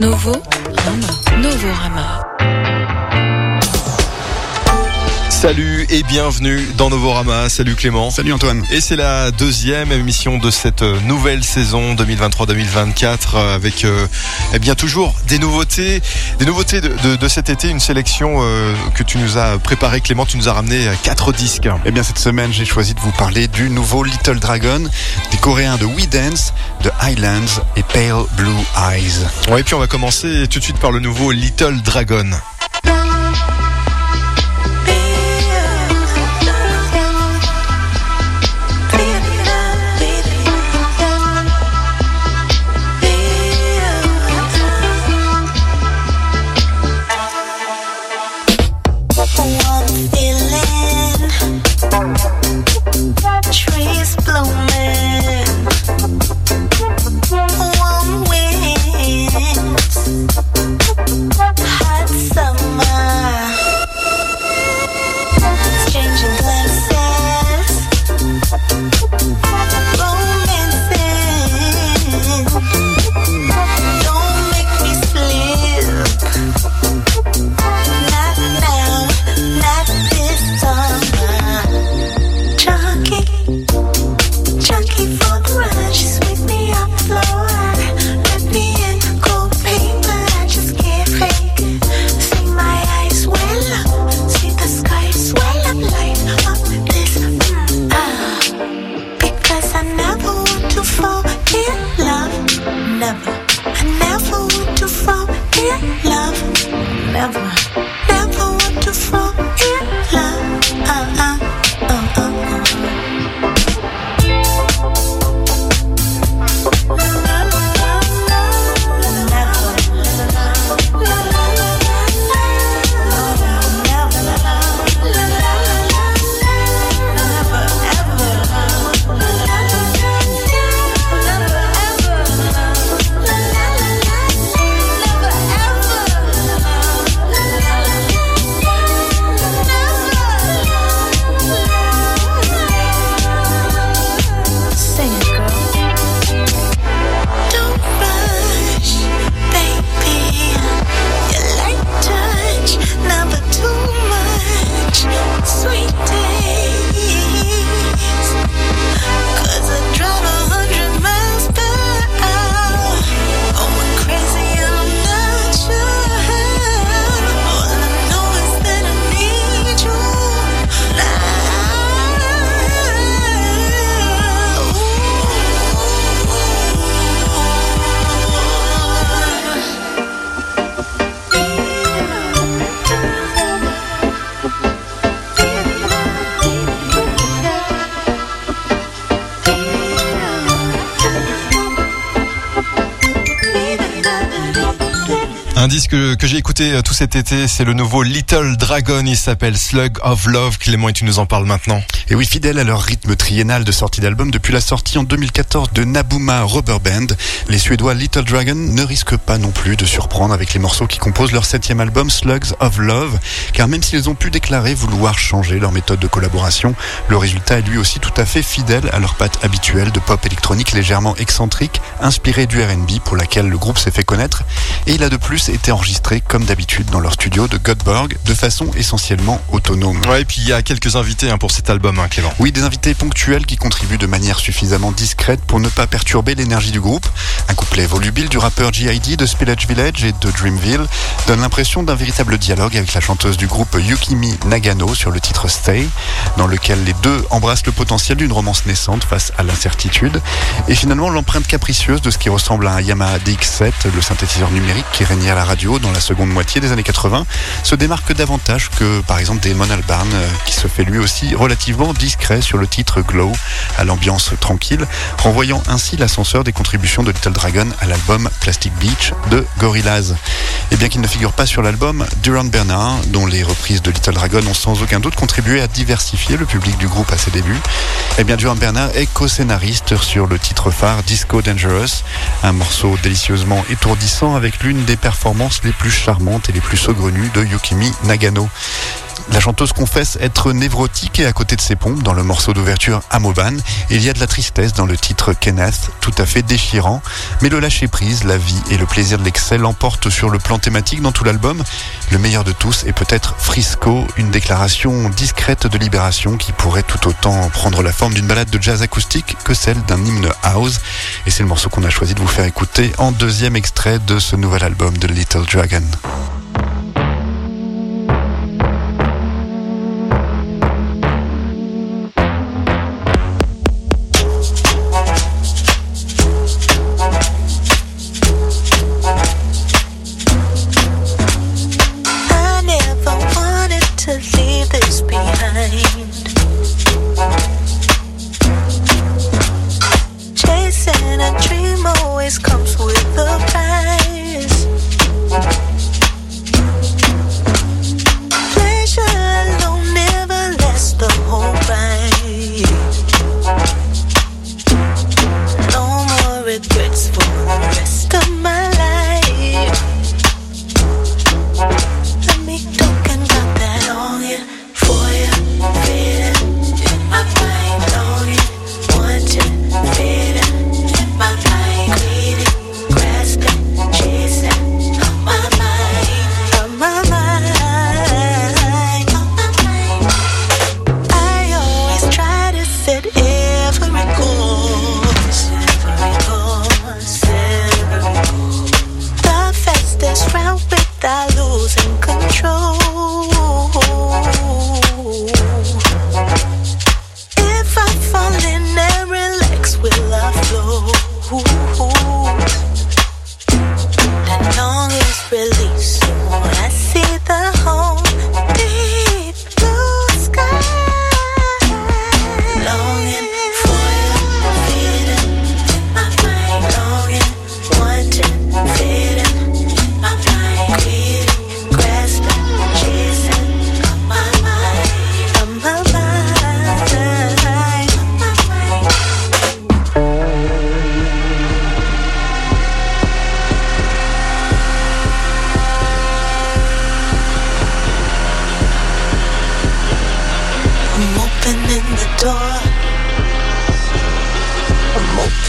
Novo Rama. Novorama. Salut et bienvenue dans Novorama. Salut Clément. Salut Antoine. Et c'est la deuxième émission de cette nouvelle saison 2023-2024 avec euh, eh bien toujours des nouveautés, des nouveautés de, de, de cet été, une sélection euh, que tu nous as préparée Clément, tu nous as ramené quatre disques. Eh bien cette semaine j'ai choisi de vous parler du nouveau Little Dragon, des Coréens de We Dance, de Highlands et Pale Blue Eyes. Ouais, et puis on va commencer tout de suite par le nouveau Little Dragon. Fall euh, tout cet été, c'est le nouveau Little Dragon. Il s'appelle Slug of Love. Clément, et tu nous en parles maintenant. Et oui, fidèles à leur rythme triennal de sortie d'album, depuis la sortie en 2014 de Nabuma Rubber Band, les Suédois Little Dragon ne risquent pas non plus de surprendre avec les morceaux qui composent leur septième album Slugs of Love, car même s'ils ont pu déclarer vouloir changer leur méthode de collaboration, le résultat est lui aussi tout à fait fidèle à leur patte habituelle de pop électronique légèrement excentrique, inspiré du R&B pour laquelle le groupe s'est fait connaître, et il a de plus été enregistré comme d'habitude dans leur studio de Göteborg de façon essentiellement autonome. Ouais, et puis il y a quelques invités hein, pour cet album, hein, Clément. Oui, des invités ponctuels qui contribuent de manière suffisamment discrète pour ne pas perturber l'énergie du groupe. Un couplet volubile du rappeur G.I.D. de Spillage Village et de Dreamville donne l'impression d'un véritable dialogue avec la chanteuse du groupe Yukimi Nagano sur le titre Stay, dans lequel les deux embrassent le potentiel d'une romance naissante face à l'incertitude. Et finalement, l'empreinte capricieuse de ce qui ressemble à un Yamaha DX7, le synthétiseur numérique qui régnait à la radio dans la seconde moitié des années 80, se démarque davantage que par exemple Damon Albarn, euh, qui se fait lui aussi relativement discret sur le titre Glow, à l'ambiance tranquille, renvoyant ainsi l'ascenseur des contributions de Little Dragon à l'album Plastic Beach de Gorillaz. Et bien qu'il ne figure pas sur l'album, Durand Bernard, dont les reprises de Little Dragon ont sans aucun doute contribué à diversifier le public du groupe à ses débuts, et bien Durand Bernard est co-scénariste sur le titre phare Disco Dangerous, un morceau délicieusement étourdissant avec l'une des performances les plus charmantes et les plus saugrenues de Yukimi Nagano. La chanteuse confesse être névrotique et à côté de ses pompes dans le morceau d'ouverture Amovan. Il y a de la tristesse dans le titre Kenneth, tout à fait déchirant. Mais le lâcher prise, la vie et le plaisir de l'excès l'emportent sur le plan thématique dans tout l'album. Le meilleur de tous est peut-être Frisco, une déclaration discrète de libération qui pourrait tout autant prendre la forme d'une balade de jazz acoustique que celle d'un hymne house. Et c'est le morceau qu'on a choisi de vous faire écouter en deuxième extrait de ce nouvel album de Little Dragon.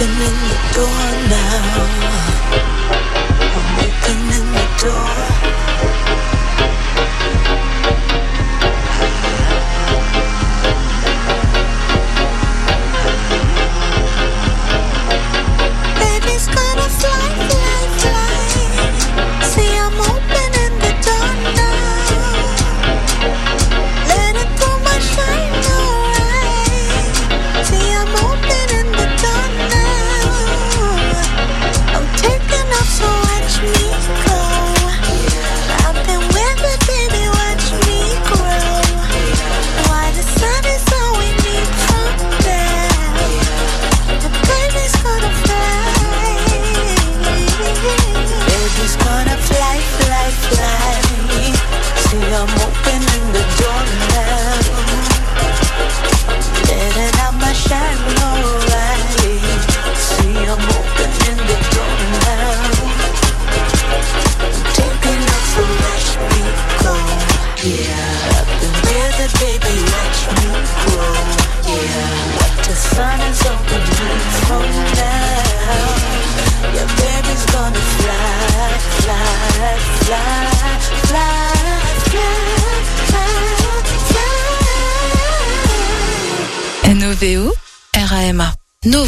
walking in the door now. I'm walking in the door.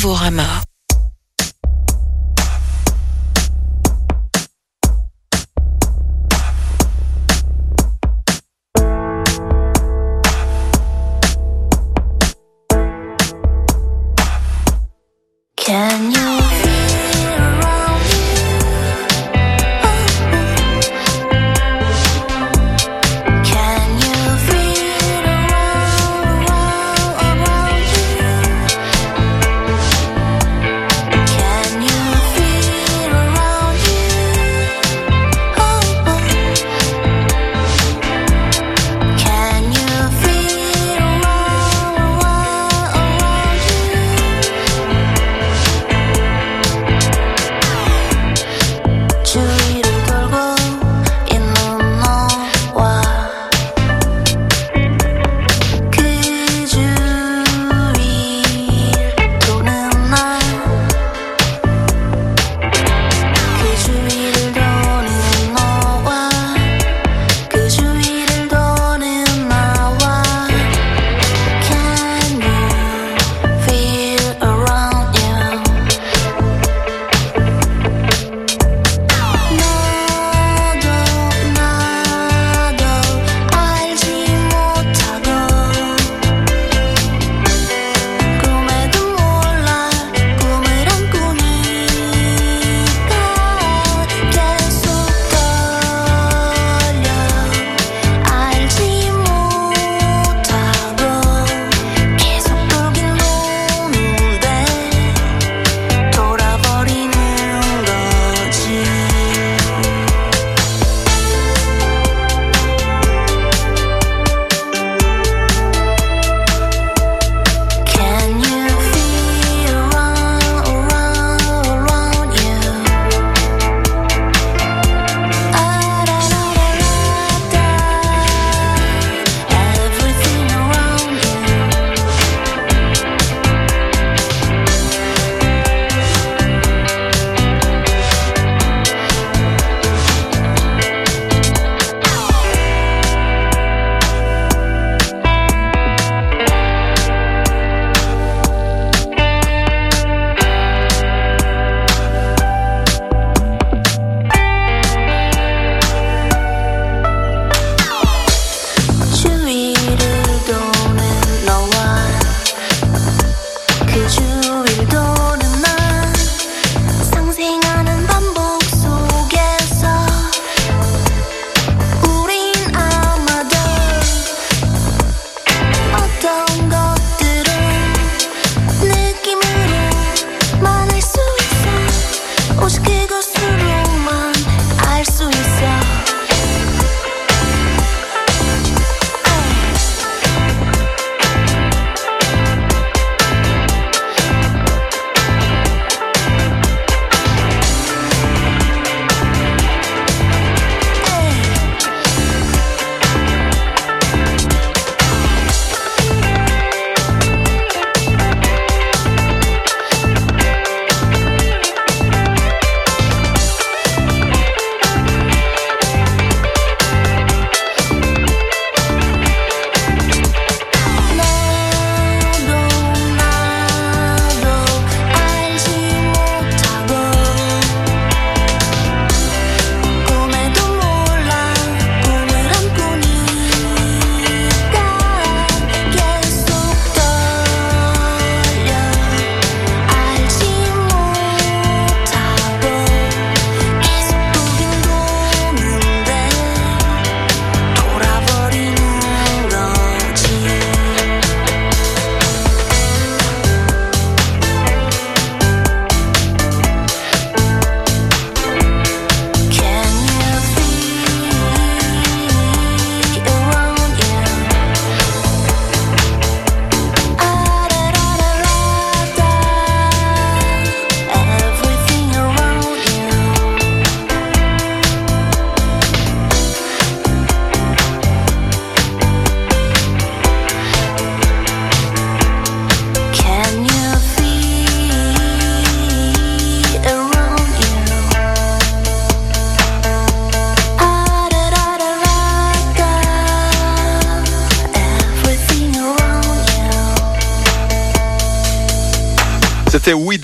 nouveau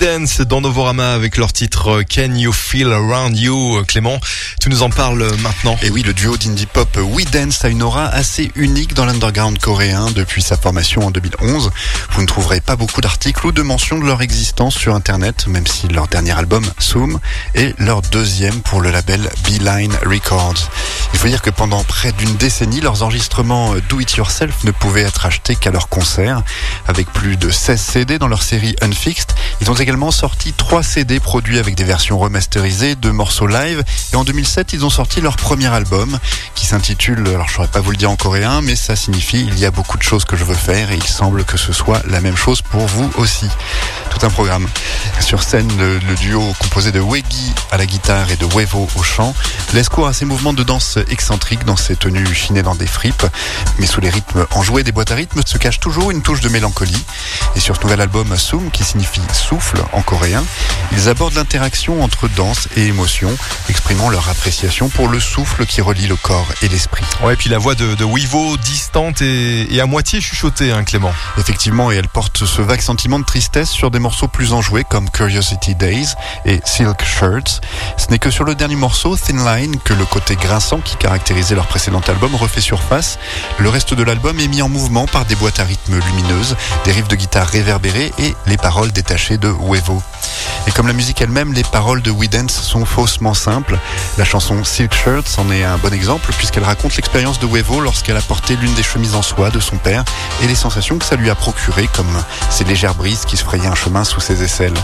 C'était We Dans Novorama avec leur titre euh, Can You Feel Around You. Euh, Clément, tu nous en parles euh, maintenant. Et oui, le duo d'indie pop We Dance a une aura assez unique dans l'underground coréen depuis sa formation en 2011. Vous ne trouverez pas beaucoup d'articles ou de mentions de leur existence sur internet, même si leur dernier album, Zoom, est leur deuxième pour le label Beeline Records. Il faut dire que pendant près d'une décennie, leurs enregistrements Do It Yourself ne pouvaient être achetés qu'à leurs concerts. Avec plus de 16 CD dans leur série Unfixed, ils ont également sorti 3 CD produits avec des versions remasterisées de morceaux live. Et en 2007, ils ont sorti leur premier album qui s'intitule, alors je saurais pas vous le dire en coréen, mais ça signifie il y a beaucoup de choses que je veux faire et il semble que ce soit la même chose pour vous aussi. Tout un programme. Sur scène, le, duo composé de Weggy à la guitare et de Wevo au chant laisse cours à ses mouvements de danse excentriques dans ses tenues chinées dans des fripes. Mais sous les rythmes enjoués des boîtes à rythme se cache toujours une touche de mélancolie. Et sur ce nouvel album Sum, qui signifie souffle en coréen, ils abordent l'interaction entre danse et émotion, exprimant leur appréciation pour le souffle qui relie le corps et l'esprit. Ouais, et puis la voix de, de Wivo distante et, et à moitié chuchotée, hein, Clément. Effectivement, et elle porte ce vague sentiment de tristesse sur des morceaux plus enjoués comme Curiosity Days et Silk Shirts. Ce n'est que sur le dernier morceau, Thin Line, que le côté grinçant qui caractérisait leur précédent album refait surface. Le reste de l'album est mis en mouvement par des boîtes à rythme lumineuses, des riffs de guitare réverbérés et les paroles détachées de Wevo. Et comme la musique elle-même, les paroles de We Dance sont faussement simples. La chanson Silk Shirts en est un bon exemple puisqu'elle raconte l'expérience de Wevo lorsqu'elle a porté l'une des chemises en soie de son père et les sensations que ça lui a procuré comme ces légères brises qui se frayaient un chemin sous ses aisselles.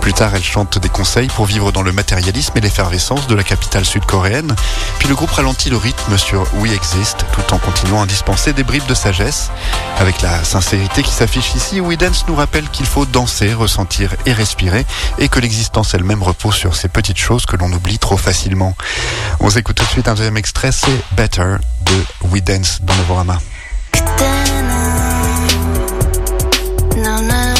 Plus tard, elle chante des conseils pour vivre dans le matérialisme et l'effervescence de la capitale sud-coréenne. Puis le groupe ralentit le rythme sur We Exist tout en continuant à dispenser des bribes de sagesse. Avec la sincérité qui s'affiche ici, We Dance nous rappelle qu'il faut danser, ressentir et respirer et que l'existence elle-même repose sur ces petites choses que l'on oublie trop facilement. On s'écoute tout de suite un deuxième extrait, c'est Better de We Dance dans Novorama. 그때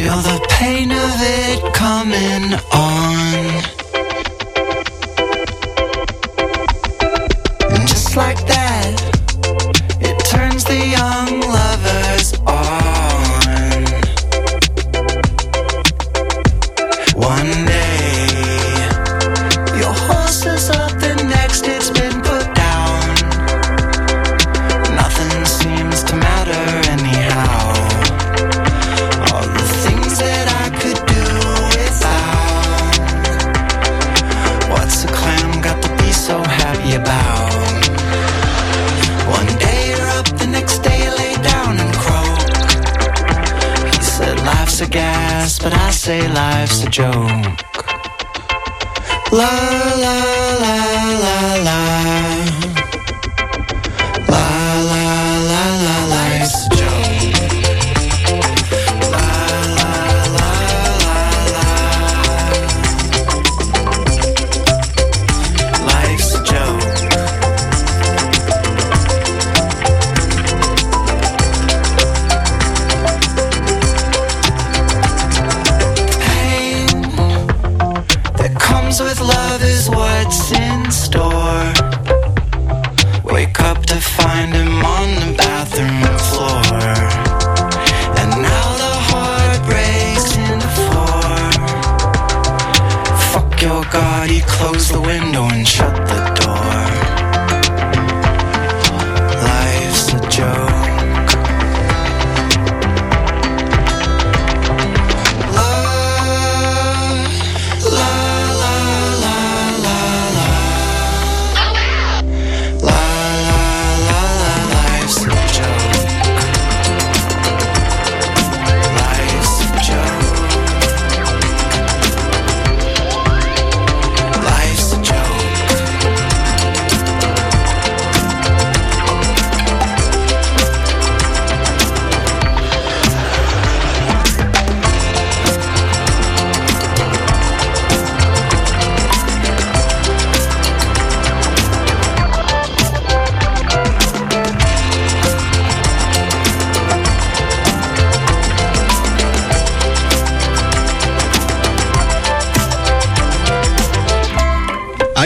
Feel the pain of it coming on. Joke. La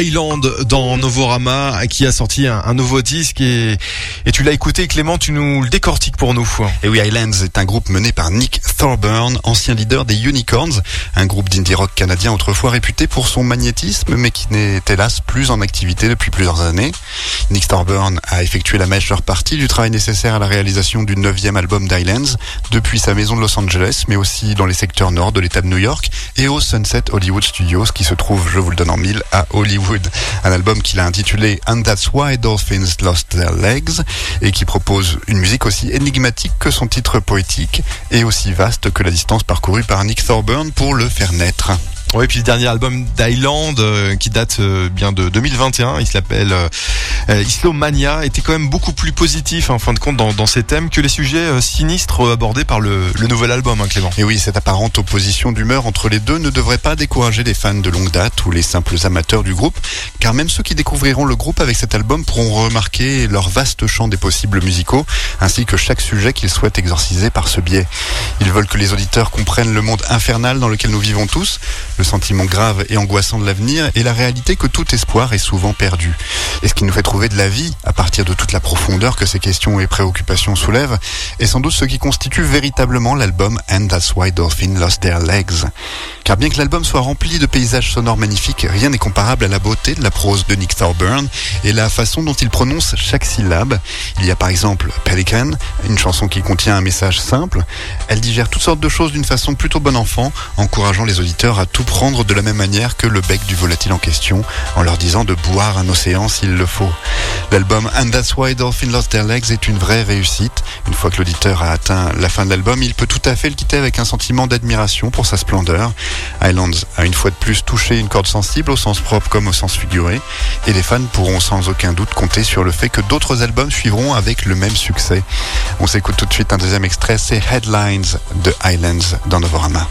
Island dans Novorama qui a sorti un, un nouveau disque et, et tu l'as écouté Clément, tu nous le décortiques pour nous. Et oui, Highlands est un groupe mené Nick Thorburn, ancien leader des Unicorns, un groupe d'indie rock canadien autrefois réputé pour son magnétisme, mais qui n'est hélas plus en activité depuis plusieurs années. Nick Thorburn a effectué la majeure partie du travail nécessaire à la réalisation du neuvième album d'Highlands, depuis sa maison de Los Angeles, mais aussi dans les secteurs nord de l'État de New York et au Sunset Hollywood Studios, qui se trouve, je vous le donne en mille, à Hollywood. Un album qu'il a intitulé And That's Why Dolphins Lost Their Legs, et qui propose une musique aussi énigmatique que son titre poétique, et aussi vaste que la distance parcourue par Nick Thorburn pour le faire naître. Oui, puis le dernier album d'Island euh, qui date euh, bien de 2021, il s'appelle euh, euh, Islomania, était quand même beaucoup plus positif en fin de compte dans, dans ses thèmes que les sujets sinistres abordés par le, le nouvel album, hein, Clément. Et oui, cette apparente opposition d'humeur entre les deux ne devrait pas décourager les fans de longue date ou les simples amateurs du groupe, car même ceux qui découvriront le groupe avec cet album pourront remarquer leur vaste champ des possibles musicaux, ainsi que chaque sujet qu'ils souhaitent exorciser par ce biais. Ils veulent que les auditeurs comprennent le monde infernal dans lequel nous vivons tous, sentiment grave et angoissant de l'avenir, et la réalité que tout espoir est souvent perdu. Et ce qui nous fait trouver de la vie, à partir de toute la profondeur que ces questions et préoccupations soulèvent, est sans doute ce qui constitue véritablement l'album And That's Why Dolphins Lost Their Legs. Car bien que l'album soit rempli de paysages sonores magnifiques, rien n'est comparable à la beauté de la prose de Nick Thorburn et la façon dont il prononce chaque syllabe. Il y a par exemple Pelican, une chanson qui contient un message simple. Elle digère toutes sortes de choses d'une façon plutôt bon enfant, encourageant les auditeurs à tout prendre de la même manière que le bec du volatile en question, en leur disant de boire un océan s'il le faut. L'album And That's Why Dolphin Lost Their Legs est une vraie réussite. Une fois que l'auditeur a atteint la fin de l'album, il peut tout à fait le quitter avec un sentiment d'admiration pour sa splendeur. Islands a une fois de plus touché une corde sensible au sens propre comme au sens figuré, et les fans pourront sans aucun doute compter sur le fait que d'autres albums suivront avec le même succès. On s'écoute tout de suite un deuxième extrait, c'est Headlines de Islands dans Novorama.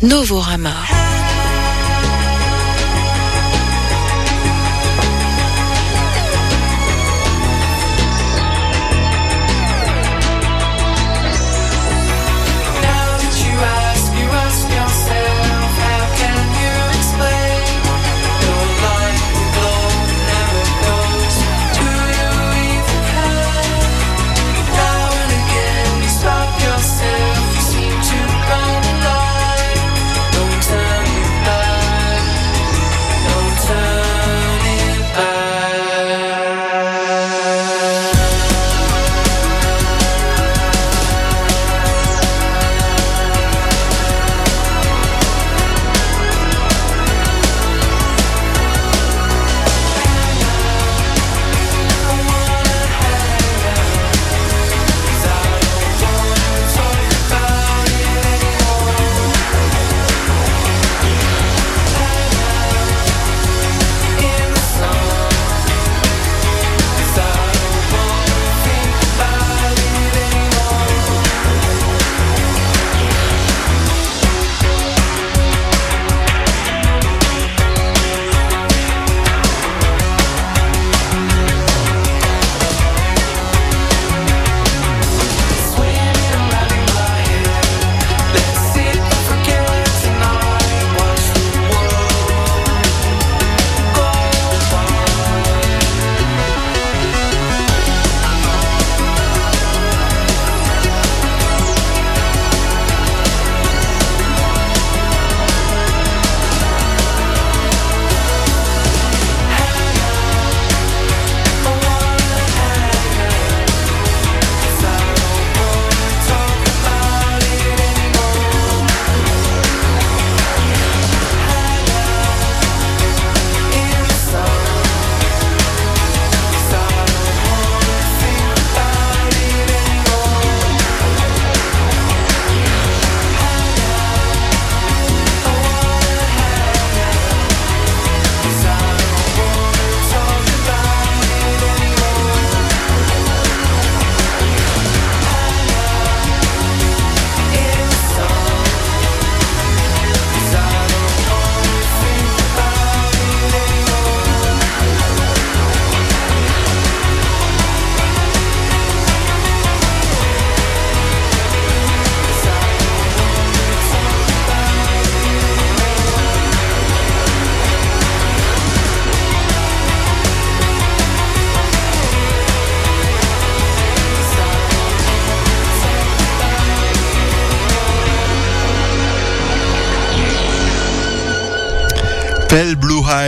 Novorama.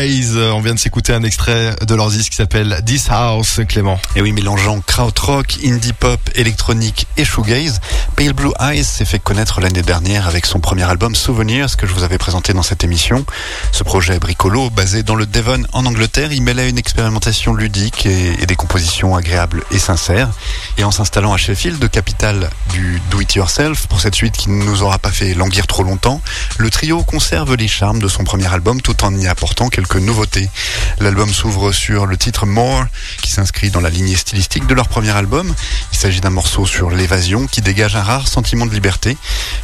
Euh, on vient de s'écouter un extrait de leur disque qui s'appelle This House, Clément. Et oui, mélangeant krautrock, indie pop, électronique et shoegaze, Pale Blue Eyes s'est fait connaître l'année dernière avec son premier album Souvenirs que je vous avais présenté dans cette émission. Ce projet bricolo, basé dans le Devon en Angleterre, il mêlait une expérimentation ludique et, des compositions agréables et sincères. Et en s'installant à Sheffield, capitale du do-it-yourself, pour cette suite qui ne nous aura pas fait languir trop longtemps, le trio conserve les charmes de son premier album tout en y apportant quelques nouveautés. L'album s'ouvre sur le titre More, qui s'inscrit dans la lignée stylistique de leur premier album. Il s'agit d'un morceau sur l'évasion qui dégage un rare sentiment de liberté.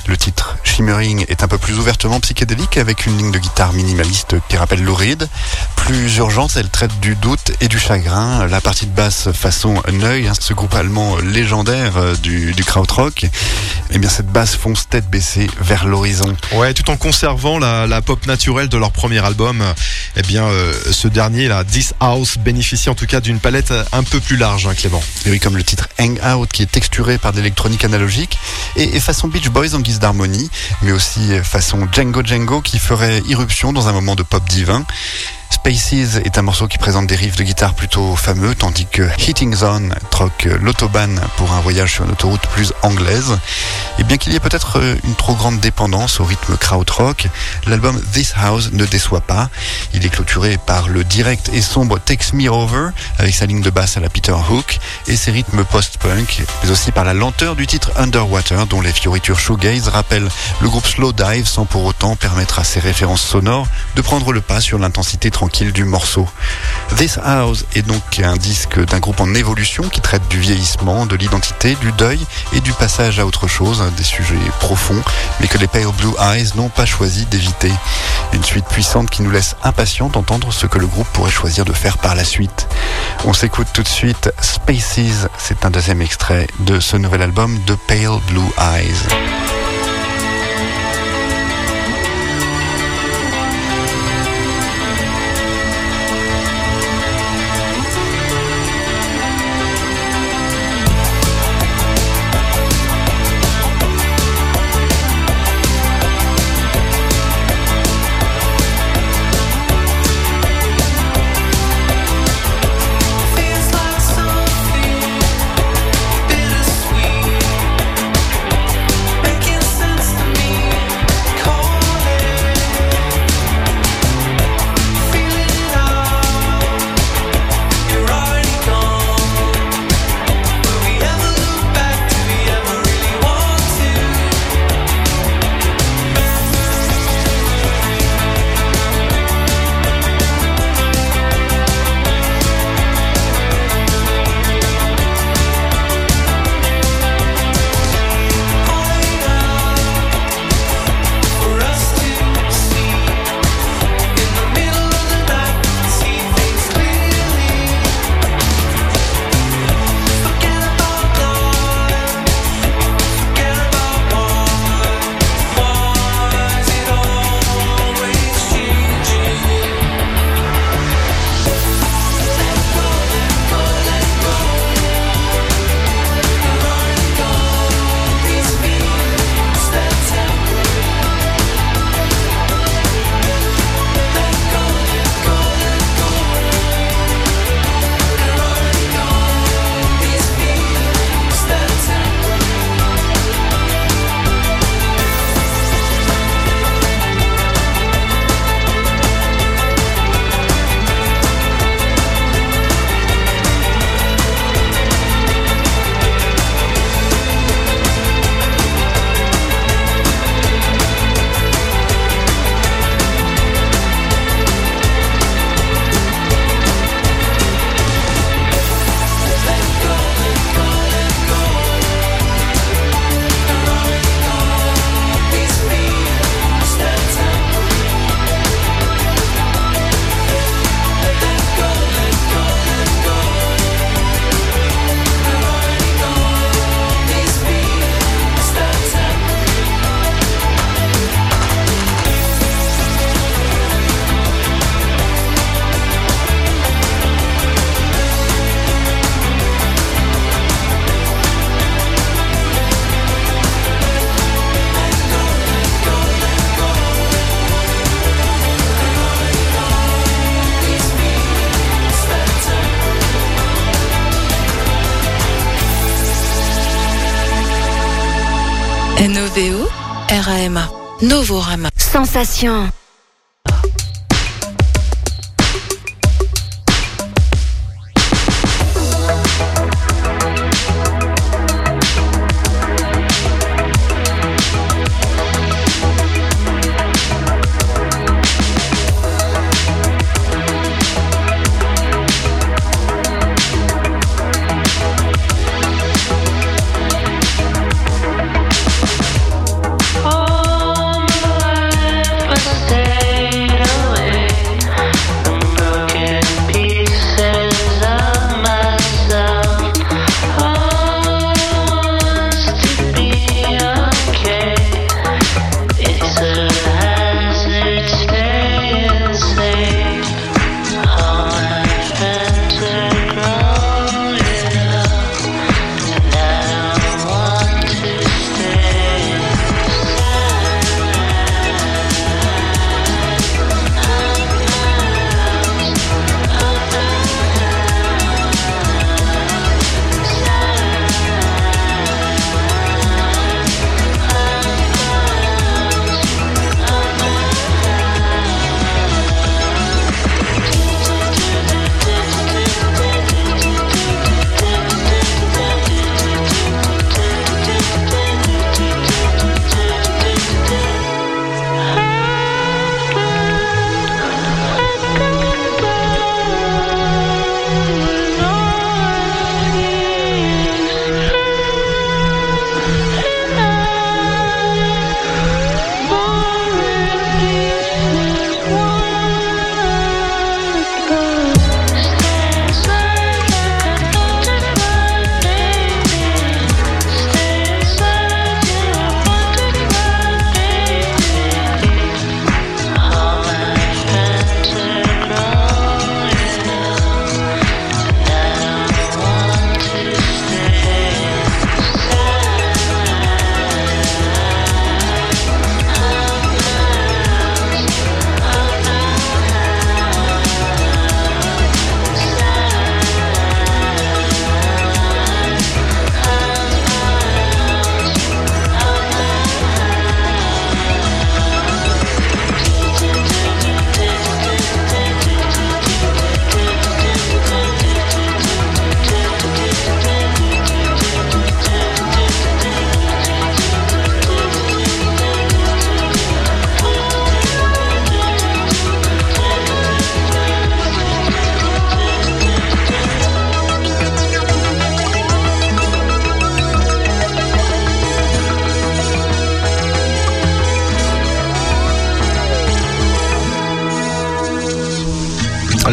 Le titre Shimmering est un peu plus ouvertement psychédélique avec une ligne de guitare minimaliste qui rappelle Lou Reed. Plus urgente, elle traite du doute et du chagrin. La partie de basse façon Neuil, hein, ce groupe allemand légendaire euh, du, du krautrock, eh bien cette basse fonce tête baissée vers l'horizon. Ouais, tout en conservant la, la pop naturelle de leur premier album, eh bien, euh, ce dernier, là, This House, bénéficie en tout cas d'une palette un peu plus large, hein, Clément. Et oui, comme le titre Hang Out qui est texturé par de l'électronique analogique et, façon Beach Boys en guise d'harmonie, mais aussi façon Django Django qui ferait irruption dans un moment de pop divin. Spaces est un morceau qui présente des riffs de guitare plutôt fameux, tandis que Hitting Zone troque l'autobahn pour un voyage sur une autoroute plus anglaise. Et bien qu'il y ait peut-être une trop grande dépendance au rythme krautrock, l'album This House ne déçoit pas. Il est clôturé par le direct et sombre Takes Me Over, avec sa ligne de basse à la Peter Hook, et ses rythmes post-punk, mais aussi par la lenteur du titre Underwater, dont les fioritures shoegaze rappellent le groupe Slow Dive sans pour autant permettre à ses références sonores de prendre le pas sur l'intensité tranquille du morceau. This House est donc un disque d'un groupe en évolution qui traite du vieillissement, de l'identité, du deuil et du passage à autre chose, des sujets profonds, mais que les Pale Blue Eyes n'ont pas choisi d'éviter. Une suite puissante qui nous laisse impatients d'entendre ce que le groupe pourrait choisir de faire par la suite. On s'écoute tout de suite Spaces, c'est un deuxième extrait de ce nouvel album de Pale Blue Eyes. Novorama. Sensation.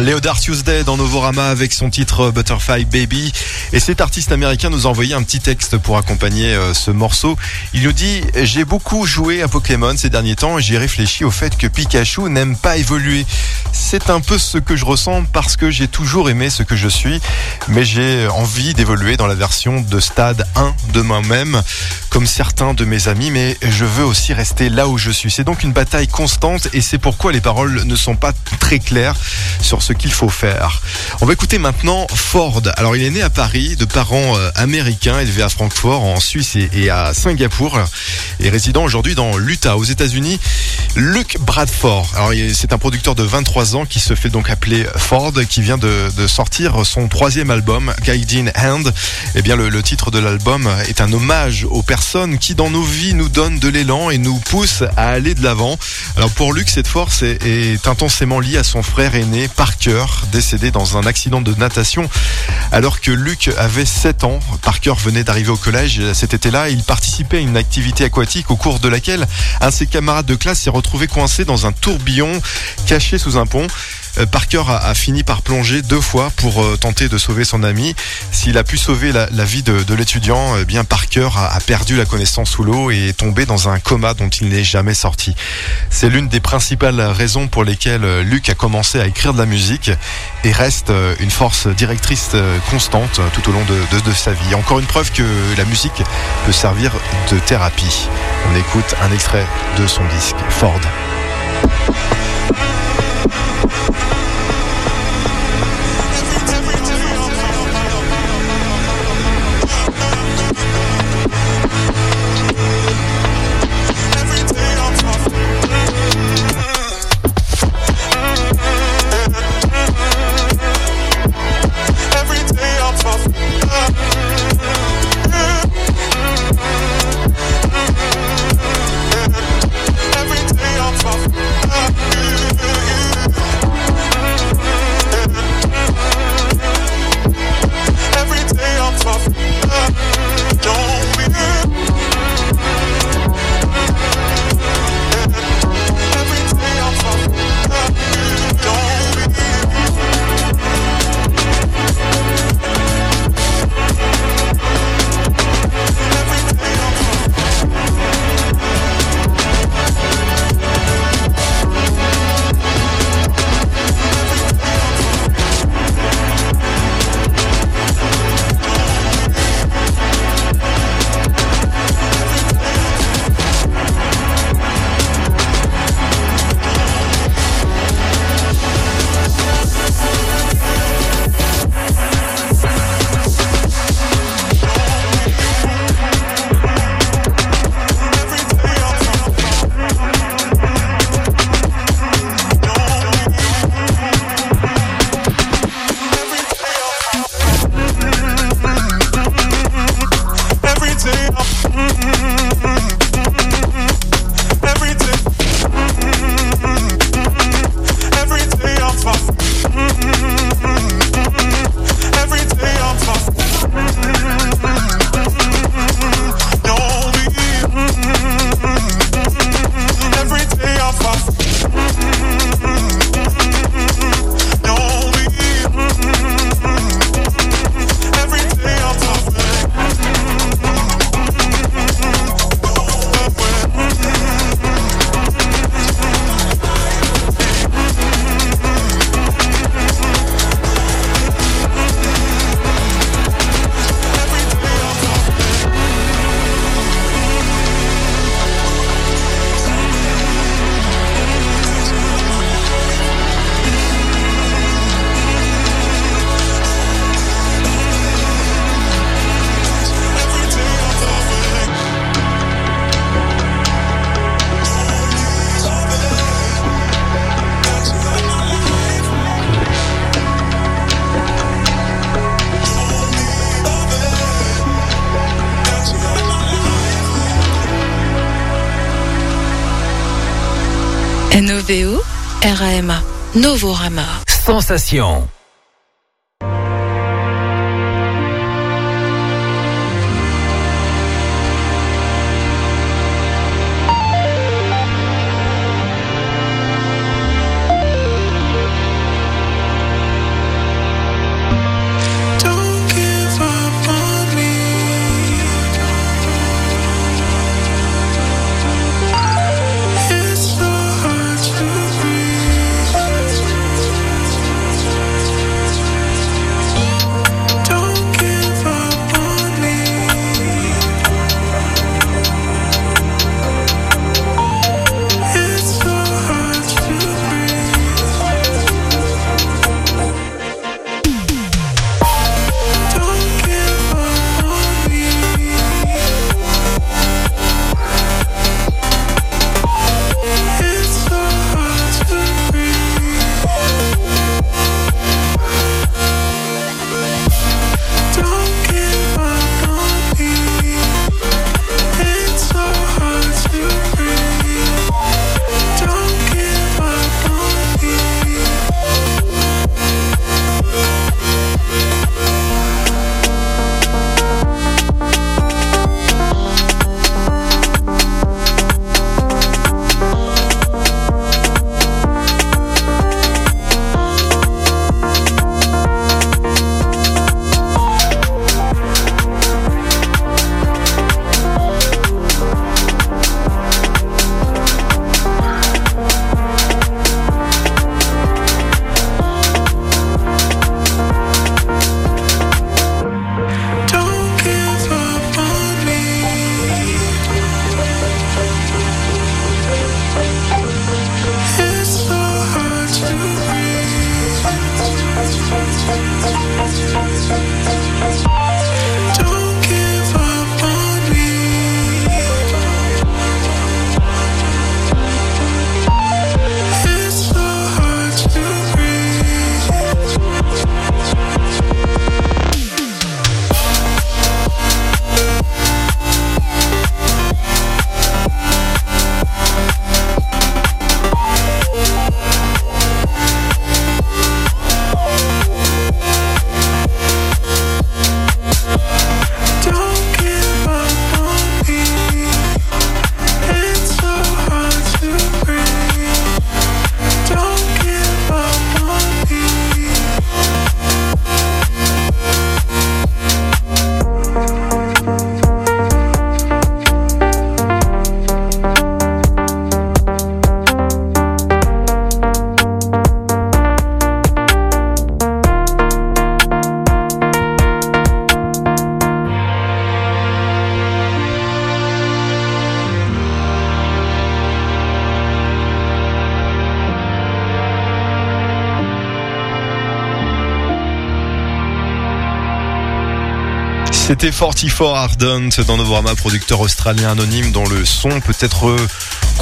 Léodard Tuesday dans Novorama avec son titre Butterfly Baby. Et cet artiste américain nous a envoyé un petit texte pour accompagner euh, ce morceau. Il nous dit J'ai beaucoup joué à Pokémon ces derniers temps et j'ai réfléchi au fait que Pikachu n'aime pas évoluer. C'est un peu ce que je ressens parce que j'ai toujours aimé ce que je suis, mais j'ai envie d'évoluer dans la version de stade 1 de moi-même, comme certains de mes amis, mais je veux aussi rester là où je suis. C'est donc une bataille constante et c'est pourquoi les paroles ne sont pas très claires sur ce qu'il faut faire. On va écouter maintenant Ford. Alors il est né à Paris de parents euh, américains, élevé à Francfort en Suisse et, à Singapour et résident aujourd'hui dans l'Utah aux États-Unis. Luke Bradford. Alors c'est un producteur de 23 ans qui se fait donc appeler Ford, qui vient de, sortir son troisième album, Guiding Hand. Eh bien le, titre de l'album est un hommage aux personnes qui dans nos vies nous donnent de l'élan et nous poussent à aller de l'avant. Alors pour Luke, cette force est, est intensément liée à son frère aîné Parker, décédé dans un accident de natation alors que Luke avait 7 ans. Parker venait d'arriver au collège cet été-là. Il participait à une activité aquatique au cours de laquelle un de ses camarades de classe s'est retrouvé coincé dans un tourbillon caché sous un pont. Euh, Parker a, fini par plonger deux fois pour euh, tenter de sauver son ami. S'il a pu sauver la, vie de, l'étudiant, eh bien Parker a, a perdu la connaissance sous l'eau et est tombé dans un coma dont il n'est jamais sorti. C'est l'une des principales raisons pour lesquelles euh, Luc a commencé à écrire de la musique et reste une force directrice constante tout au long de sa vie. Encore une preuve que la musique peut servir de thérapie. On écoute un extrait de son disque Ford. you RAMA. Novorama. Sensation. C'était 44 Ardent dans Novorama, producteur australien anonyme dont le son peut être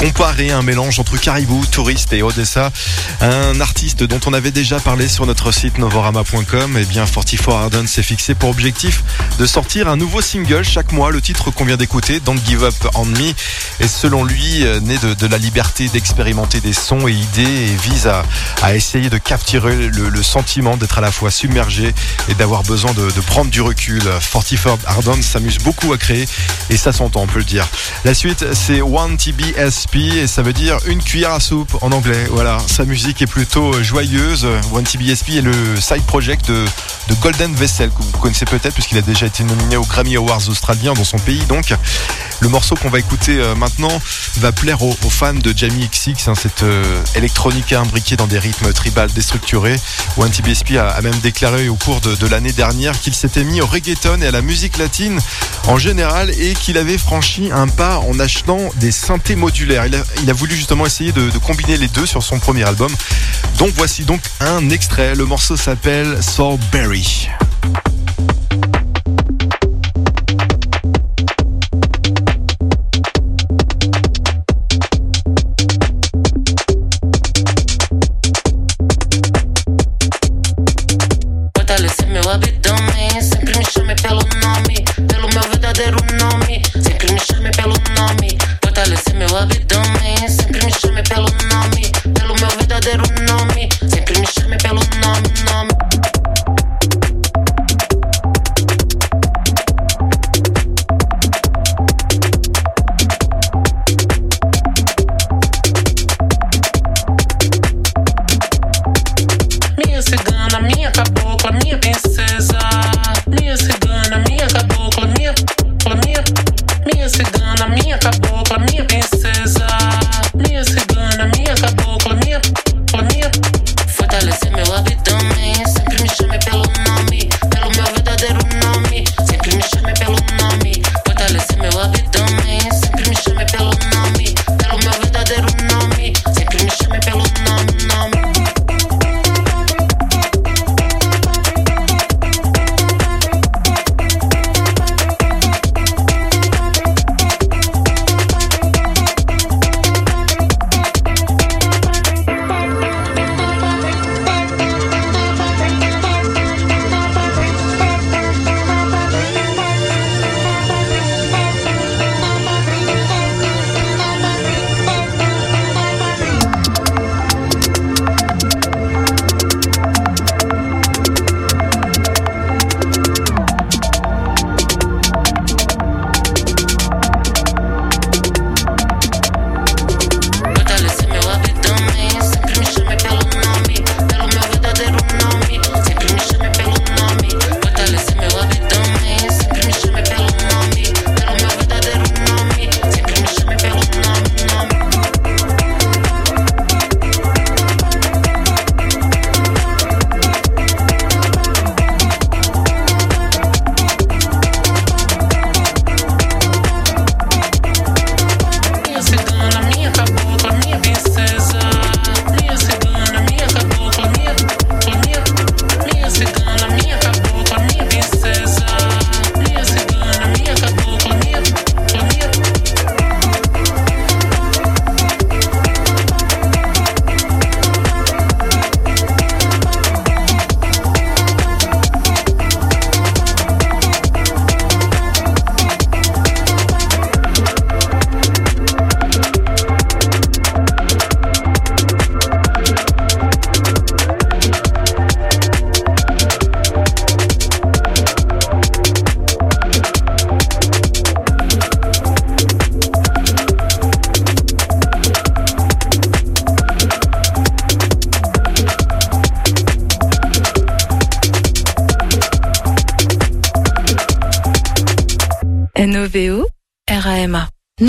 comparé à un mélange entre Caribou, Touriste et Odessa. Un artiste dont on avait déjà parlé sur notre site novorama.com. Et bien 44 Ardent s'est fixé pour objectif de sortir un nouveau single chaque mois. Le titre qu'on vient d'écouter, Don't Give Up on Me, est selon lui euh, né de, la liberté d'expérimenter des sons et idées et vise à, essayer de capturer le, sentiment d'être à la fois submergé et d'avoir besoin de, prendre du recul. 44 Ardent s'amuse beaucoup à créer et ça s'entend, on peut le dire. La suite, c'est One Et ça veut dire une cuillère à soupe en anglais. Voilà, sa musique est plutôt euh, joyeuse. One TBSP est le side project de, de Golden Vessel que vous connaissez peut-être puisqu'il a déjà été nominé aux Grammy Awards australiens dans son pays. Donc, le morceau qu'on va écouter euh, maintenant va plaire aux, fans de Jamie XX, hein, cette euh, électronique imbriquée dans des rythmes tribal déstructurés. One TBSP a, a même déclaré au cours de, l'année dernière qu'il s'était mis au reggaeton et à la musique latine en général et qu'il avait franchi un pas en achetant des synthés modulaires. Il a, voulu justement essayer de, combiner les deux sur son premier album. Donc voici donc un extrait. Le morceau s'appelle Soulberry. Fortalecer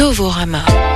Novorama.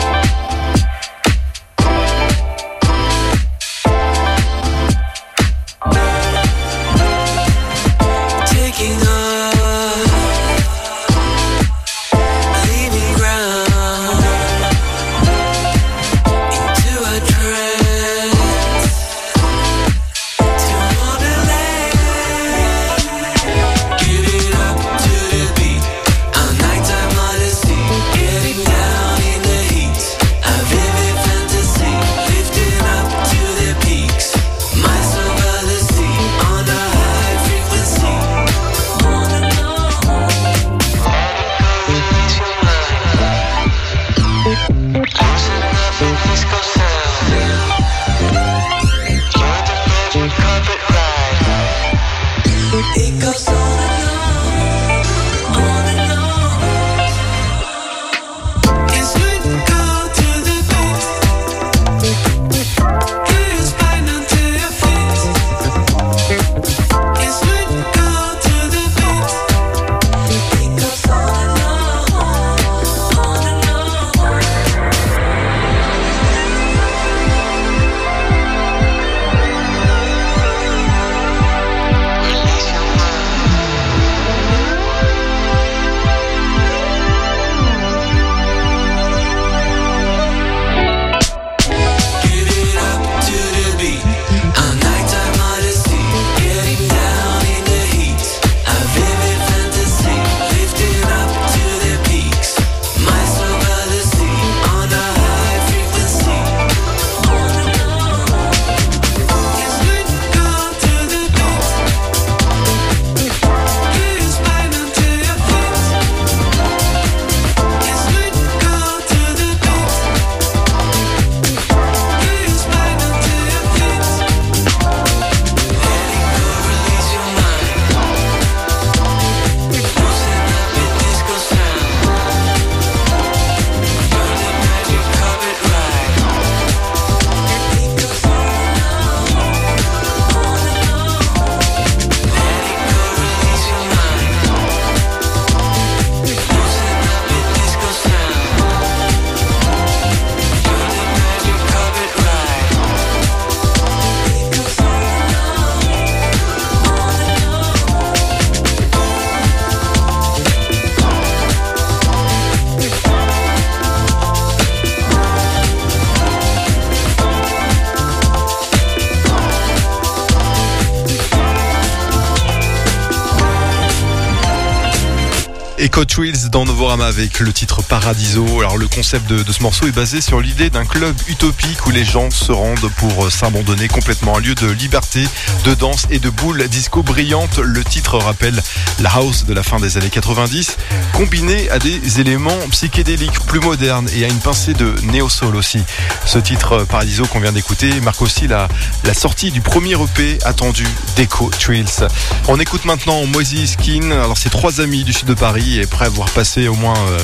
Echo Trills dans Novorama avec le titre Paradiso. Alors le concept de, de ce morceau est basé sur l'idée d'un club utopique où les gens se rendent pour euh, s'abandonner complètement. Un lieu de liberté, de danse et de boules disco brillantes. Le titre rappelle la house de la fin des années 90, combiné à des éléments psychédéliques plus modernes et à une pincée de néo-soul aussi. Ce titre euh, Paradiso qu'on vient d'écouter marque aussi la, sortie du premier EP attendu d'Echo Trills. On écoute maintenant Moisy Skin. Alors c'est trois amis du sud de Paris et à avoir passé au moins euh,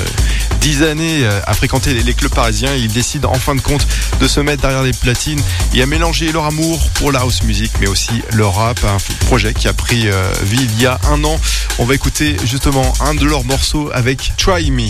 dix années euh, à fréquenter les, clubs parisiens. Ils décident en fin de compte de se mettre derrière les platines et à mélanger leur amour pour la house music mais aussi le rap. Un projet qui a pris euh, vie il y a un an. On va écouter justement un de leurs morceaux avec Try Me.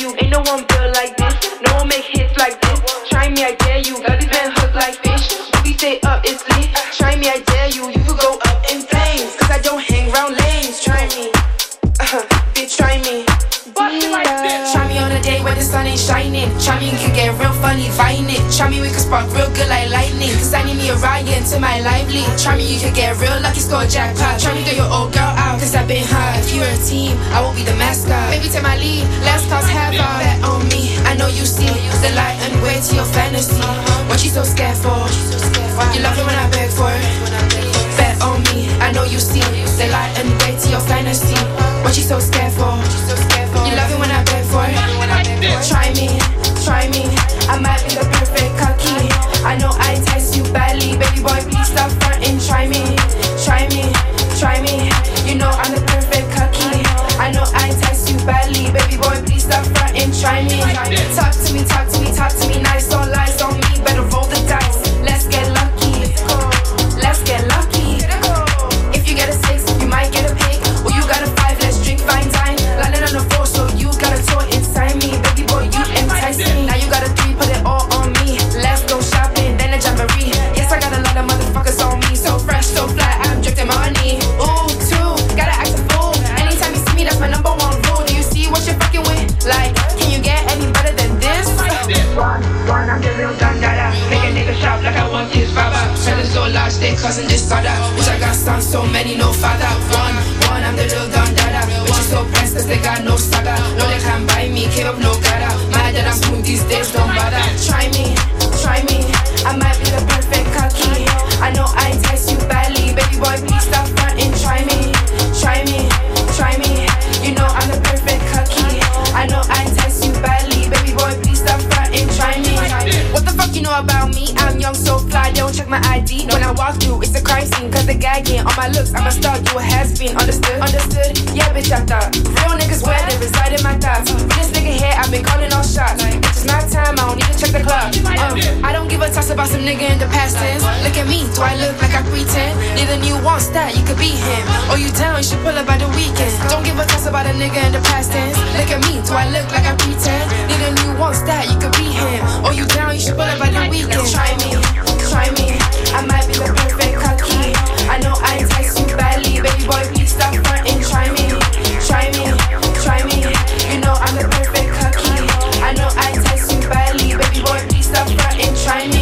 You. Ain't no one built like this. No one make hits like this. Try me, I dare you. Got these been hooked like fish. We stay up, it's lit. Try me, I dare you. You could go up in flames. Cause I don't hang round lanes. Try me. Uh-huh. bitch, try me. Try me on a day when the sun ain't shining. Try me, you can get real funny, vine it. Try me, we can spark real good like lightning. Cause I need me a Ryan to my lively. Try me, you can get real lucky, score a jackpot. Try me, throw your old girl out. Cause I've been high. If you're a team, I won't be the mascot. Maybe take my lead, last cause have a bet on me. I know you see the light and way to your fantasy. What you so scared for? You love it when I beg for it. Bet on me, I know you see the light and way to your fantasy. What you so scared for? You love it when I beg for it. Try me, try me. I might be the perfect cocky. I know I entice you badly, baby boy. Please stop fronting. Try me, try me, try me. You know I'm the perfect cocky. I know I entice you badly, baby boy. Please stop fronting. Try me. Talk to me, talk to me, talk to me. Nice, don't lies on me. Better roll the dice. So large, they causing disorder. Which I got sons, so many, no father. One, one, I'm the real dandada. Which is so pressed, cause they got no saga. No, they can't buy me, came up no gada. Mad that I'm smooth these days, don't bother. Try me, try me. I might be the perfect cocky. I know I entice you badly. Baby boy, please stop fronting. Try me, try me, young, so fly. They don't check my ID. When I walk through, it's a crime scene. Cause they gagging on my looks. I'm a star, you a has been. Understood? Understood? Yeah, bitch, I thought. Real niggas where they reside in my thoughts. For this nigga here, I've been calling all shots. Bitch, it's my time, I don't need to check the clock. Uh, I don't give a toss about some nigga in the past tense. Look at me, do I look like I pretend? Neither you wants that, you could be him. Or you down, you should pull up by the weekend. Don't give a toss about a nigga in the past tense. Look at me, do I look like I pretend? Neither you wants that, you could be him. Or you down, you should pull up by the weekend. Try me, try me. I might be the perfect cocky. I know I entice you badly, baby boy. Please stop fronting. Try me, try me, try me. You know I'm the perfect cocky. I know I entice you badly, baby boy. Please stop fronting. Try me.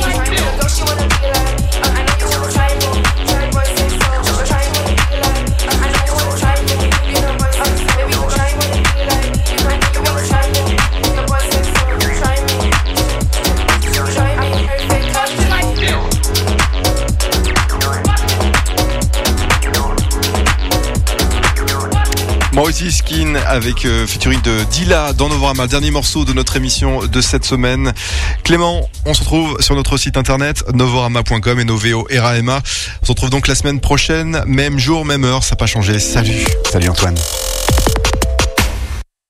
Moisy Skin avec euh, featuring de Dila dans Novorama, dernier morceau de notre émission de cette semaine. Clément, on se retrouve sur notre site internet novorama.com et Noveo Rama. On se retrouve donc la semaine prochaine, même jour, même heure, ça n'a pas changé. Salut Salut Antoine.